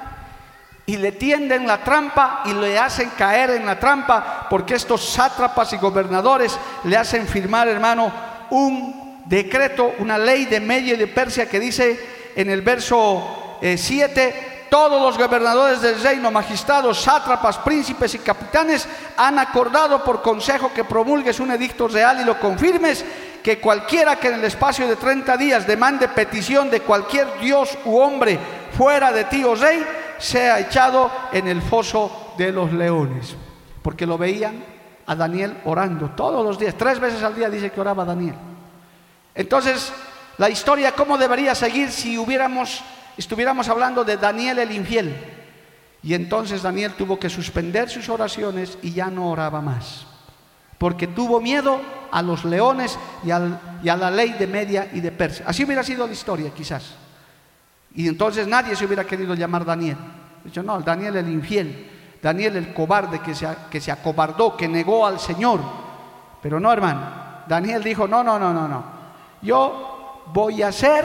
Y le tienden la trampa y le hacen caer en la trampa porque estos sátrapas y gobernadores le hacen firmar, hermano, un decreto, una ley de Media y de Persia que dice en el verso 7, eh, todos los gobernadores del reino, magistrados, sátrapas, príncipes y capitanes han acordado por consejo que promulgues un edicto real y lo confirmes, que cualquiera que en el espacio de 30 días demande petición de cualquier dios u hombre fuera de ti, oh rey, sea echado en el foso de los leones. Porque lo veían a Daniel orando todos los días, tres veces al día dice que oraba Daniel. Entonces, la historia, ¿cómo debería seguir si hubiéramos estuviéramos hablando de Daniel el infiel. Y entonces Daniel tuvo que suspender sus oraciones y ya no oraba más. Porque tuvo miedo a los leones y, a la ley de Media y de Persia. Así hubiera sido la historia, quizás. Y entonces nadie se hubiera querido llamar Daniel. Dicho, no, Daniel el infiel, Daniel el cobarde que se, que se acobardó, que negó al Señor. Pero no, hermano. Daniel dijo, no, no, no, no, no. Yo voy a ser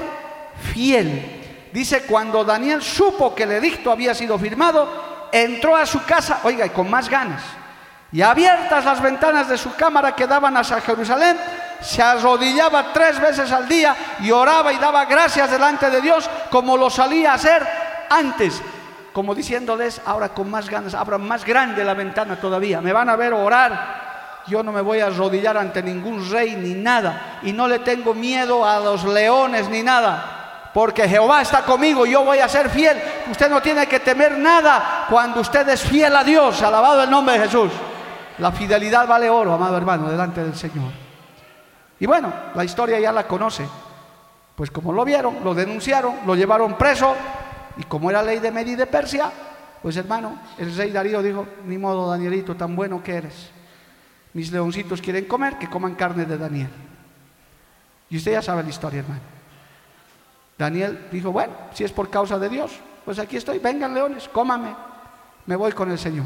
fiel Dice, cuando Daniel supo que el edicto había sido firmado, entró a su casa, oiga, y con más ganas. Y abiertas las ventanas de su cámara que daban hacia Jerusalén, se arrodillaba tres veces al día y oraba y daba gracias delante de Dios como lo salía a hacer antes. Como diciéndoles, ahora con más ganas, abra más grande la ventana todavía. Me van a ver orar. Yo no me voy a arrodillar ante ningún rey ni nada. Y no le tengo miedo a los leones ni nada porque Jehová está conmigo, yo voy a ser fiel. Usted no tiene que temer nada cuando usted es fiel a Dios, alabado el nombre de Jesús. La fidelidad vale oro, amado hermano, delante del Señor. Y bueno, la historia ya la conoce. Pues como lo vieron, lo denunciaron, lo llevaron preso, y como era ley de Medi de Persia, pues hermano, el rey Darío dijo, ni modo Danielito, tan bueno que eres. Mis leoncitos quieren comer, que coman carne de Daniel. Y usted ya sabe la historia, hermano. Daniel dijo, bueno, si es por causa de Dios, pues aquí estoy, vengan leones, cómame, me voy con el Señor.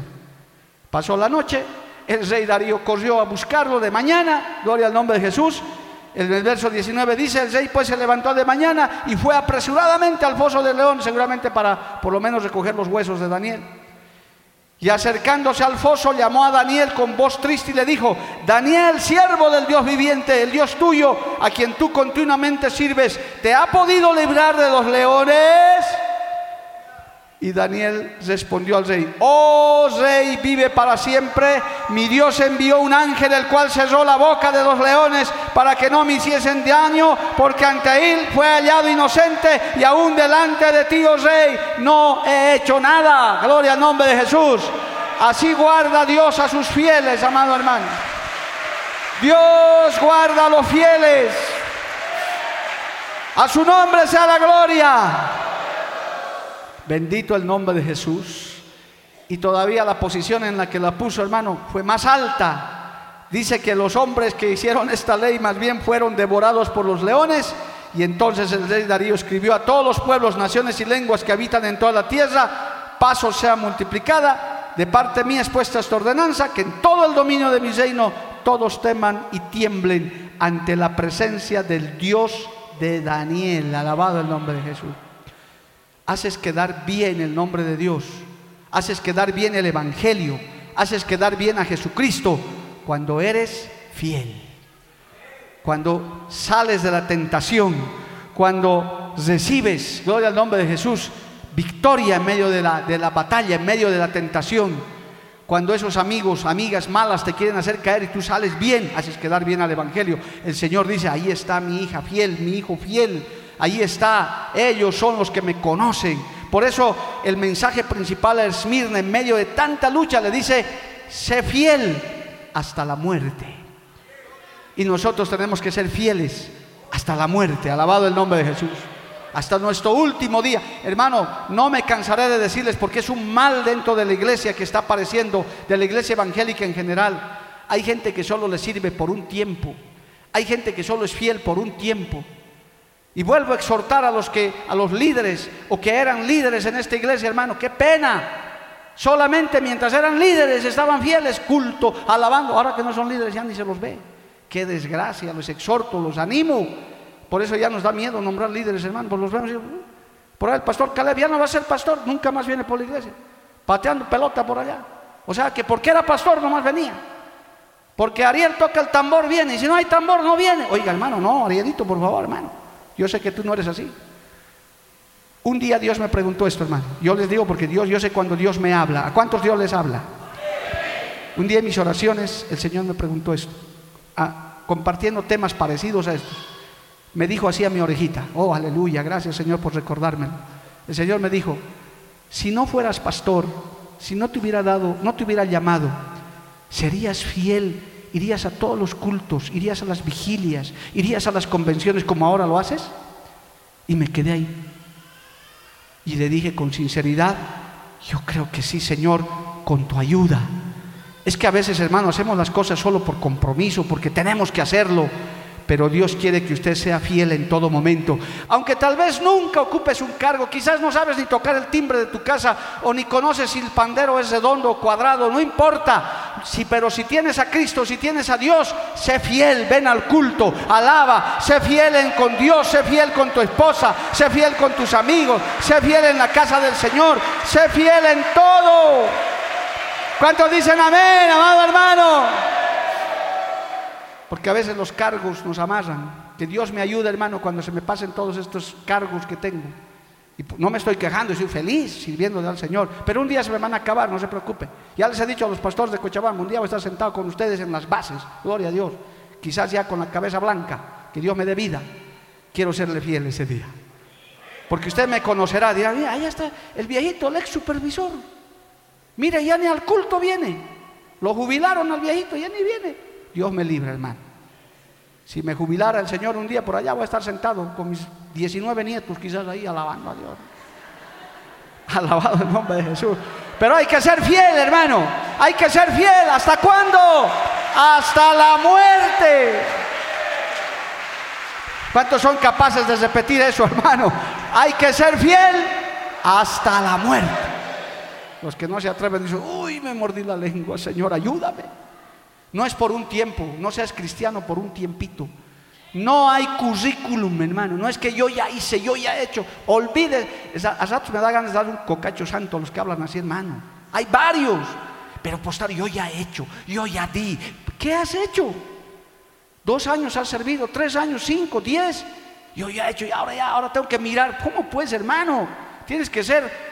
Pasó la noche, el rey Darío corrió a buscarlo de mañana, gloria al nombre de Jesús. En el verso 19 dice, el rey pues se levantó de mañana y fue apresuradamente al foso del león, seguramente para por lo menos recoger los huesos de Daniel. Y acercándose al foso llamó a Daniel con voz triste y le dijo, Daniel, siervo del Dios viviente, el Dios tuyo, a quien tú continuamente sirves, ¿te ha podido librar de los leones? Y Daniel respondió al rey, oh rey, vive para siempre. Mi Dios envió un ángel el cual cerró la boca de los leones para que no me hiciesen daño, porque ante él fue hallado inocente y aún delante de ti, oh rey, no he hecho nada. Gloria al nombre de Jesús. Así guarda Dios a sus fieles, amado hermano. Dios guarda a los fieles. A su nombre sea la gloria. Bendito el nombre de Jesús. Y todavía la posición en la que la puso, hermano, fue más alta. Dice que los hombres que hicieron esta ley más bien fueron devorados por los leones. Y entonces el rey Darío escribió a todos los pueblos, naciones y lenguas que habitan en toda la tierra, paso sea multiplicada. De parte mía es puesta esta ordenanza, que en todo el dominio de mi reino todos teman y tiemblen ante la presencia del Dios de Daniel. Alabado el nombre de Jesús haces quedar bien el nombre de Dios, haces quedar bien el Evangelio, haces quedar bien a Jesucristo. Cuando eres fiel, cuando sales de la tentación, cuando recibes, gloria al nombre de Jesús, victoria en medio de la, de la batalla, en medio de la tentación, cuando esos amigos, amigas malas te quieren hacer caer y tú sales bien, haces quedar bien al Evangelio. El Señor dice, ahí está mi hija fiel, mi hijo fiel, ahí está, ellos son los que me conocen. Por eso el mensaje principal a Esmirna en medio de tanta lucha le dice, sé fiel hasta la muerte. Y nosotros tenemos que ser fieles hasta la muerte, alabado el nombre de Jesús hasta nuestro último día. Hermano, no me cansaré de decirles porque es un mal dentro de la iglesia que está apareciendo, de la iglesia evangélica en general. Hay gente que solo le sirve por un tiempo. Hay gente que solo es fiel por un tiempo. Y vuelvo a exhortar a los que a los líderes o que eran líderes en esta iglesia, hermano, qué pena. Solamente mientras eran líderes estaban fieles, culto, alabando. Ahora que no son líderes ya ni se los ve. Qué desgracia, los exhorto, los animo por eso ya nos da miedo nombrar líderes, hermano. Pues los vemos uh, por ahí el pastor Caleb ya no va a ser pastor, nunca más viene por la iglesia, pateando pelota por allá. O sea que porque era pastor nomás venía. Porque Ariel toca el tambor, viene. Y si no hay tambor, no viene. Oiga, hermano, no, Arielito, por favor, hermano. Yo sé que tú no eres así. Un día Dios me preguntó esto, hermano. Yo les digo porque Dios, yo sé cuando Dios me habla. ¿A cuántos Dios les habla? Un día en mis oraciones el Señor me preguntó esto, compartiendo temas parecidos a estos me dijo así a mi orejita, oh aleluya, gracias Señor por recordármelo. El Señor me dijo, si no fueras pastor, si no te hubiera dado, no te hubiera llamado, serías fiel, irías a todos los cultos, irías a las vigilias, irías a las convenciones como ahora lo haces. Y me quedé ahí. Y le dije con sinceridad, yo creo que sí, Señor, con tu ayuda. Es que a veces, hermano, hacemos las cosas solo por compromiso, porque tenemos que hacerlo pero Dios quiere que usted sea fiel en todo momento. Aunque tal vez nunca ocupes un cargo, quizás no sabes ni tocar el timbre de tu casa o ni conoces si el pandero es redondo o cuadrado, no importa. Si, pero si tienes a Cristo, si tienes a Dios, sé fiel, ven al culto, alaba, sé fiel en, con Dios, sé fiel con tu esposa, sé fiel con tus amigos, sé fiel en la casa del Señor, sé fiel en todo. ¿Cuántos dicen amén, amado hermano? Porque a veces los cargos nos amarran. Que Dios me ayude, hermano, cuando se me pasen todos estos cargos que tengo. Y no me estoy quejando, estoy feliz sirviendo al Señor. Pero un día se me van a acabar, no se preocupe. Ya les he dicho a los pastores de Cochabamba, un día voy a estar sentado con ustedes en las bases. Gloria a Dios. Quizás ya con la cabeza blanca. Que Dios me dé vida. Quiero serle fiel ese día. Porque usted me conocerá, dirá, mira, ahí está el viejito, el ex supervisor. Mire, ya ni al culto viene. Lo jubilaron al viejito, ya ni viene. Dios me libre, hermano. Si me jubilara el Señor un día por allá, voy a estar sentado con mis 19 nietos, quizás ahí alabando a Dios. Alabado el nombre de Jesús. Pero hay que ser fiel, hermano. Hay que ser fiel. ¿Hasta cuándo? Hasta la muerte. ¿Cuántos son capaces de repetir eso, hermano? Hay que ser fiel hasta la muerte. Los que no se atreven dicen, uy, me mordí la lengua, Señor, ayúdame. No es por un tiempo, no seas cristiano por un tiempito. No hay currículum, hermano. No es que yo ya hice, yo ya he hecho. Olvide. A ratos me da ganas de dar un cocacho santo a los que hablan así, hermano. Hay varios. Pero postar, yo ya he hecho, yo ya di. ¿Qué has hecho? Dos años has servido, tres años, cinco, diez. Yo ya he hecho y ahora ya, ahora tengo que mirar. ¿Cómo puedes, hermano? Tienes que ser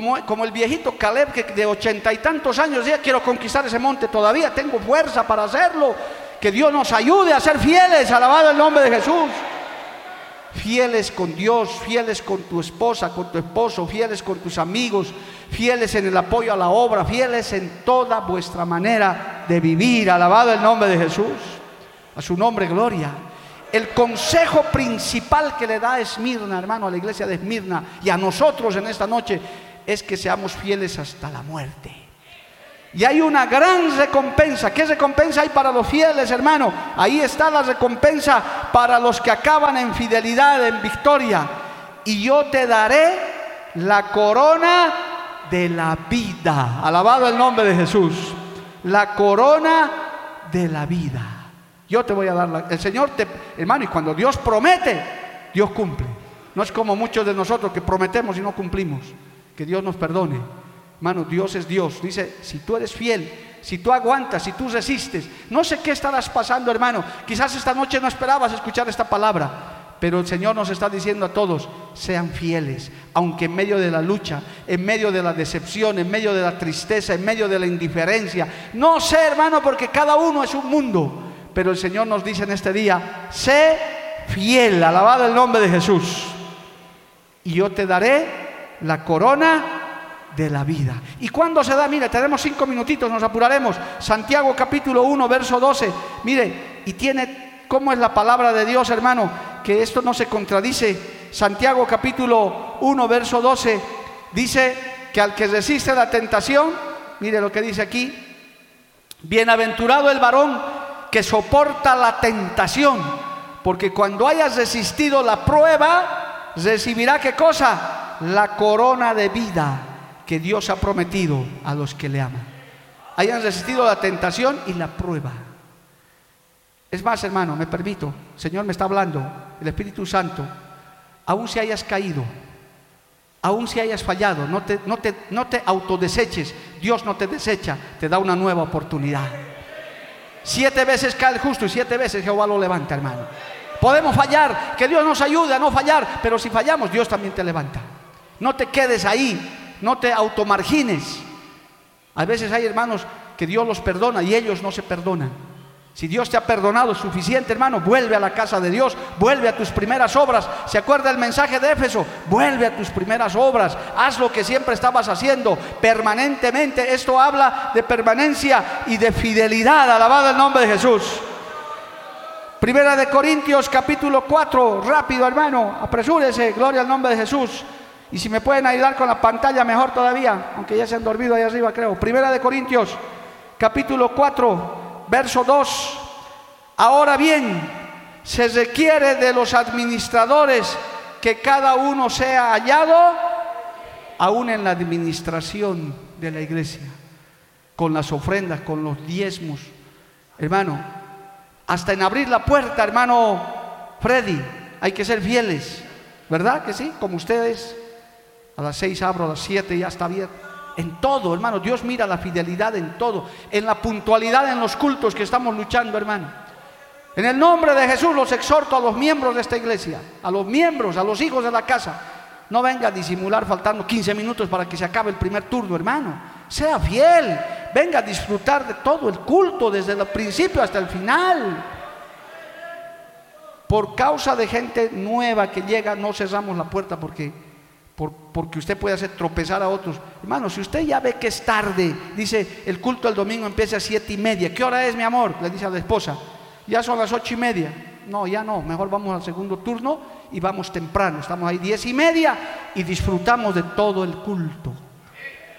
como, el viejito Caleb de ochenta y tantos años ya quiero conquistar ese monte, todavía tengo fuerza para hacerlo. Que Dios nos ayude a ser fieles, alabado el nombre de Jesús. Fieles con Dios, fieles con tu esposa, con tu esposo, fieles con tus amigos, fieles en el apoyo a la obra, fieles en toda vuestra manera de vivir, alabado el nombre de Jesús. A su nombre, gloria. El consejo principal que le da Esmirna, hermano, a la iglesia de Esmirna y a nosotros en esta noche es que seamos fieles hasta la muerte. Y hay una gran recompensa. ¿Qué recompensa hay para los fieles, hermano? Ahí está la recompensa para los que acaban en fidelidad, en victoria. Y yo te daré la corona de la vida. Alabado el nombre de Jesús. La corona de la vida. Yo te voy a dar la... El Señor te... Hermano, y cuando Dios promete, Dios cumple. No es como muchos de nosotros que prometemos y no cumplimos. Que Dios nos perdone. Hermano, Dios es Dios. Dice, si tú eres fiel, si tú aguantas, si tú resistes, no sé qué estarás pasando, hermano. Quizás esta noche no esperabas escuchar esta palabra, Pero el Señor nos está diciendo a todos, sean fieles, aunque en medio de la lucha, en medio de la decepción, en medio de la tristeza, en medio de la indiferencia. No sé, hermano, porque cada uno es un mundo. Pero el Señor nos dice en este día, sé fiel, alabado el nombre de Jesús. Y yo te daré la corona de la vida. ¿Y cuándo se da? Mire, tenemos cinco minutitos, nos apuraremos. Santiago capítulo 1, verso 12. Mire, y tiene, ¿cómo es la palabra de Dios, hermano? Que esto no se contradice. Santiago capítulo 1, verso 12, dice que al que resiste la tentación, mire lo que dice aquí, bienaventurado el varón que soporta la tentación, porque cuando hayas resistido la prueba, recibirá qué cosa? La corona de vida que Dios ha prometido a los que le aman. Hayan resistido la tentación y la prueba. Es más, hermano, me permito, el Señor me está hablando, el Espíritu Santo, aún si hayas caído, aún si hayas fallado, no te, no te, no te autodeseches, Dios no te desecha, te da una nueva oportunidad. Siete veces cae el justo y siete veces Jehová lo levanta, hermano. Podemos fallar, que Dios nos ayude a no fallar, pero si fallamos, Dios también te levanta. No te quedes ahí no te automargines. A veces hay hermanos que Dios los perdona y ellos no se perdonan. Si Dios te ha perdonado suficiente, hermano, vuelve a la casa de Dios, vuelve a tus primeras obras. ¿Se acuerda el mensaje de Éfeso? Vuelve a tus primeras obras, haz lo que siempre estabas haciendo permanentemente. Esto habla de permanencia y de fidelidad. Alabado el nombre de Jesús. Primera de Corintios capítulo 4, rápido hermano, apresúrese, gloria al nombre de Jesús. Y si me pueden ayudar con la pantalla, mejor todavía, aunque ya se han dormido ahí arriba, creo. Primera de Corintios, capítulo 4, verso 2. Ahora bien, se requiere de los administradores que cada uno sea hallado aún en la administración de la iglesia, con las ofrendas, con los diezmos. Hermano, hasta en abrir la puerta, hermano Freddy, hay que ser fieles, ¿verdad que sí? Como ustedes a las seis abro, a las siete ya está bien. En todo, hermano, Dios mira la fidelidad en todo, en la puntualidad en los cultos que estamos luchando, hermano. En el nombre de Jesús los exhorto a los miembros de esta iglesia, a los miembros, a los hijos de la casa. No venga a disimular faltando 15 minutos para que se acabe el primer turno, hermano. Sea fiel, venga a disfrutar de todo el culto desde el principio hasta el final. Por causa de gente nueva que llega, no cerramos la puerta porque porque usted puede hacer tropezar a otros. Hermano, si usted ya ve que es tarde, dice el culto el domingo empieza a siete y media. ¿Qué hora es, mi amor? Le dice a la esposa. Ya son las ocho y media. No, ya no. Mejor vamos al segundo turno y vamos temprano. Estamos ahí diez y media y disfrutamos de todo el culto.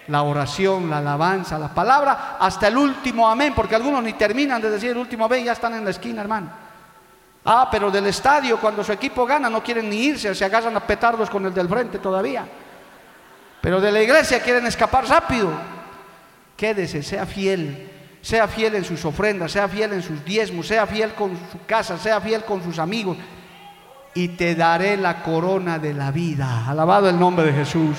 La oración, la alabanza, la palabra, hasta el último amén, porque algunos ni terminan de decir el último amén, ya están en la esquina, hermano. Ah, pero del estadio, cuando su equipo gana, no quieren ni irse, se agarran a petardos con el del frente todavía. Pero de la iglesia quieren escapar rápido. Quédese, sea fiel. Sea fiel en sus ofrendas, sea fiel en sus diezmos, sea fiel con su casa, sea fiel con sus amigos. Y te daré la corona de la vida. Alabado el nombre de Jesús.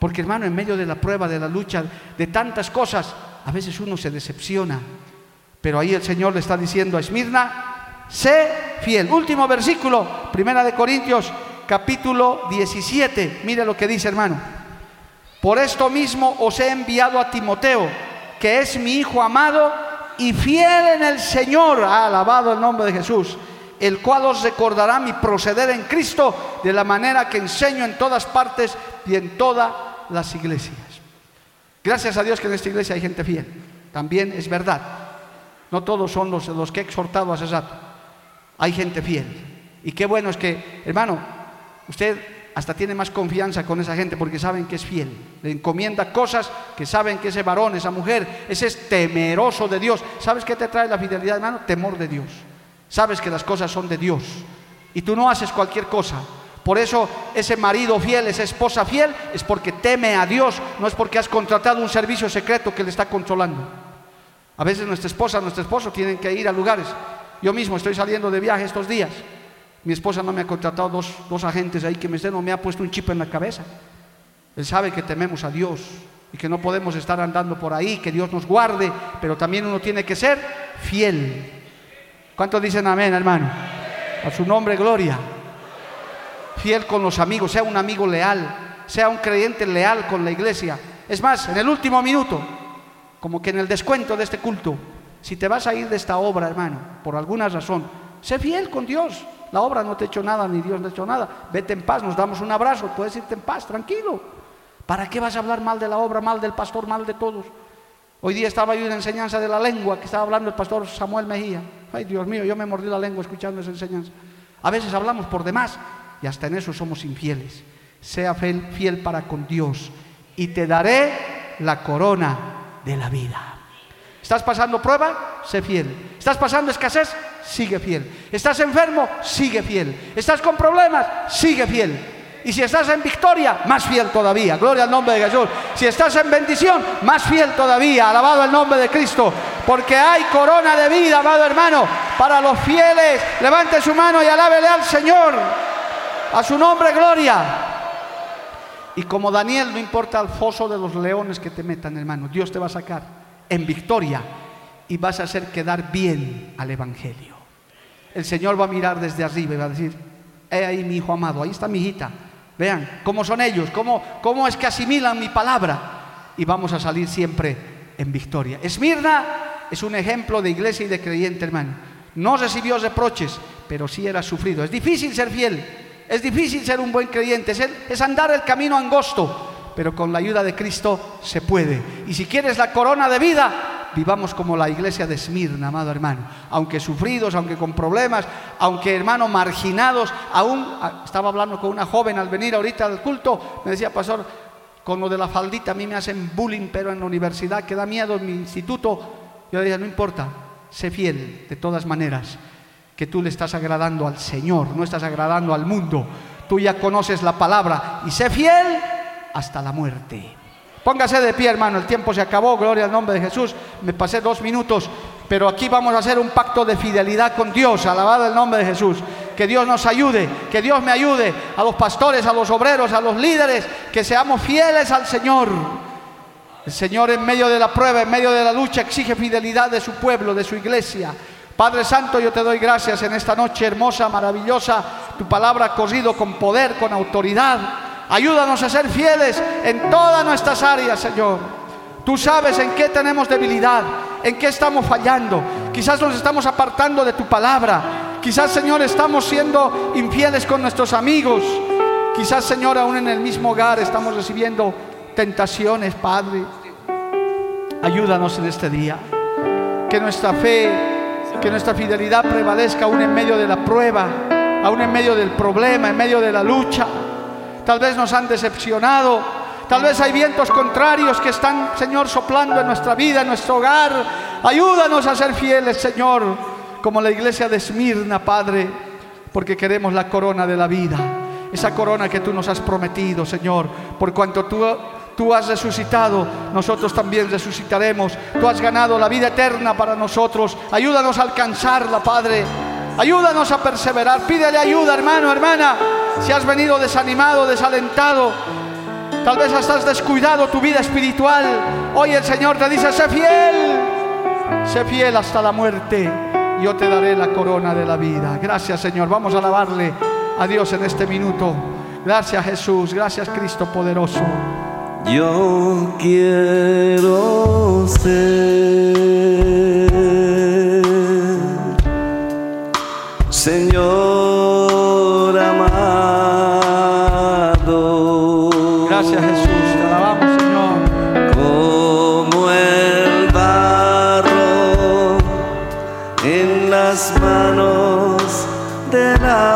Porque hermano, en medio de la prueba, de la lucha, de tantas cosas, a veces uno se decepciona. Pero ahí el Señor le está diciendo a Esmirna, sé fiel. Último versículo, Primera de Corintios, capítulo 17. Mire lo que dice, hermano. Por esto mismo os he enviado a Timoteo, que es mi hijo amado y fiel en el Señor. Ha alabado el nombre de Jesús. El cual os recordará mi proceder en Cristo de la manera que enseño en todas partes y en todas las iglesias. Gracias a Dios que en esta iglesia hay gente fiel. También es verdad. No todos son los, los que he exhortado hace rato hay gente fiel. Y qué bueno es que, hermano, usted hasta tiene más confianza con esa gente porque saben que es fiel. Le encomienda cosas que saben que ese varón, esa mujer, ese es temeroso de Dios. ¿Sabes qué te trae la fidelidad, hermano? Temor de Dios. Sabes que las cosas son de Dios. Y tú no haces cualquier cosa. Por eso ese marido fiel, esa esposa fiel, es porque teme a Dios, no es porque has contratado un servicio secreto que le está controlando. A veces nuestra esposa, nuestro esposo tienen que ir a lugares yo mismo estoy saliendo de viaje estos días. Mi esposa no me ha contratado dos, agentes ahí que me no me ha puesto un chip en la cabeza. Él sabe que tememos a Dios y que no podemos estar andando por ahí, que Dios nos guarde, pero también uno tiene que ser fiel. ¿Cuántos dicen amén, hermano? A su nombre, gloria. Fiel con los amigos, sea un amigo leal, sea un creyente leal con la iglesia. Es más, en el último minuto, como que en el descuento de este culto, si te vas a ir de esta obra, hermano, por alguna razón, sé fiel con Dios. La obra no te ha hecho nada, ni Dios no ha hecho nada. Vete en paz, nos damos un abrazo, puedes irte en paz, tranquilo. ¿Para qué vas a hablar mal de la obra, mal del pastor, mal de todos? Hoy día estaba yo en enseñanza de la lengua que estaba hablando el pastor Samuel Mejía. Ay, Dios mío, yo me mordí la lengua escuchando esa enseñanza. A veces hablamos por demás y hasta en eso somos infieles. Sea fiel, fiel para con Dios y te daré la corona de la vida. ¿Estás pasando prueba? Sé fiel. ¿Estás pasando escasez? Sigue fiel. ¿Estás enfermo? Sigue fiel. ¿Estás con problemas? Sigue fiel. Y si estás en victoria, más fiel todavía. Gloria al nombre de Jesús. Si estás en bendición, más fiel todavía. Alabado el nombre de Cristo. Porque hay corona de vida, amado hermano, para los fieles. Levante su mano y alábele al Señor. A su nombre, gloria. Y como Daniel, no importa el foso de los leones que te metan, hermano, Dios te va a sacar en victoria y vas a hacer quedar bien al Evangelio. El Señor va a mirar desde arriba y va a decir, he ahí mi hijo amado, ahí está mi hijita, Vean cómo son ellos, cómo, cómo es que asimilan mi palabra. Y vamos a salir siempre en victoria. Esmirna es un ejemplo de iglesia y de creyente, hermano. No recibió reproches, pero sí era sufrido. Es difícil ser fiel, es difícil ser un buen creyente, es, es andar el camino angosto, pero con la ayuda de Cristo se puede. Y si quieres la corona de vida, vivamos como la iglesia de Esmirna, amado hermano. Aunque sufridos, aunque con problemas, aunque hermano marginados, aún ah, estaba hablando con una joven al venir ahorita al culto, me decía, pastor, con lo de la faldita a mí me hacen bullying, pero en la universidad que da miedo en mi instituto. Yo le decía, no importa, sé fiel de todas maneras, que tú le estás agradando al Señor, no estás agradando al mundo. Tú ya conoces la palabra y sé fiel hasta la muerte. Póngase de pie, hermano, el tiempo se acabó, gloria al nombre de Jesús. Me pasé dos minutos, pero aquí vamos a hacer un pacto de fidelidad con Dios, alabado el nombre de Jesús. Que Dios nos ayude, que Dios me ayude, a los pastores, a los obreros, a los líderes, que seamos fieles al Señor. El Señor en medio de la prueba, en medio de la lucha, exige fidelidad de su pueblo, de su iglesia. Padre Santo, yo te doy gracias en esta noche hermosa, maravillosa. Tu palabra ha corrido con poder, con autoridad. Ayúdanos a ser fieles en todas nuestras áreas, Señor. Tú sabes en qué tenemos debilidad, en qué estamos fallando. Quizás nos estamos apartando de tu palabra. Quizás, Señor, estamos siendo infieles con nuestros amigos. Quizás, Señor, aún en el mismo hogar estamos recibiendo tentaciones, Padre. Ayúdanos en este día. Que nuestra fe, que nuestra fidelidad prevalezca aún en medio de la prueba, aún en medio del problema, en medio de la lucha tal vez nos han decepcionado, tal vez hay vientos contrarios que están, Señor, soplando en nuestra vida, en nuestro hogar. Ayúdanos a ser fieles, Señor, como la iglesia de Esmirna, Padre, porque queremos la corona de la vida, esa corona que tú nos has prometido, Señor, por cuanto tú Tú has resucitado, nosotros también resucitaremos. Tú has ganado la vida eterna para nosotros. Ayúdanos a alcanzarla, Padre. Ayúdanos a perseverar. Pídele ayuda, hermano, hermana. Si has venido desanimado, desalentado, tal vez has descuidado tu vida espiritual. Hoy el Señor te dice, sé fiel, sé fiel hasta la muerte. Yo te daré la corona de la vida. Gracias, Señor. Vamos a alabarle a Dios en este minuto. Gracias, Jesús. Gracias, Cristo poderoso. Yo quiero ser Señor amado. Gracias Jesús, te alabamos Señor. Como el barro en las manos del alfarero.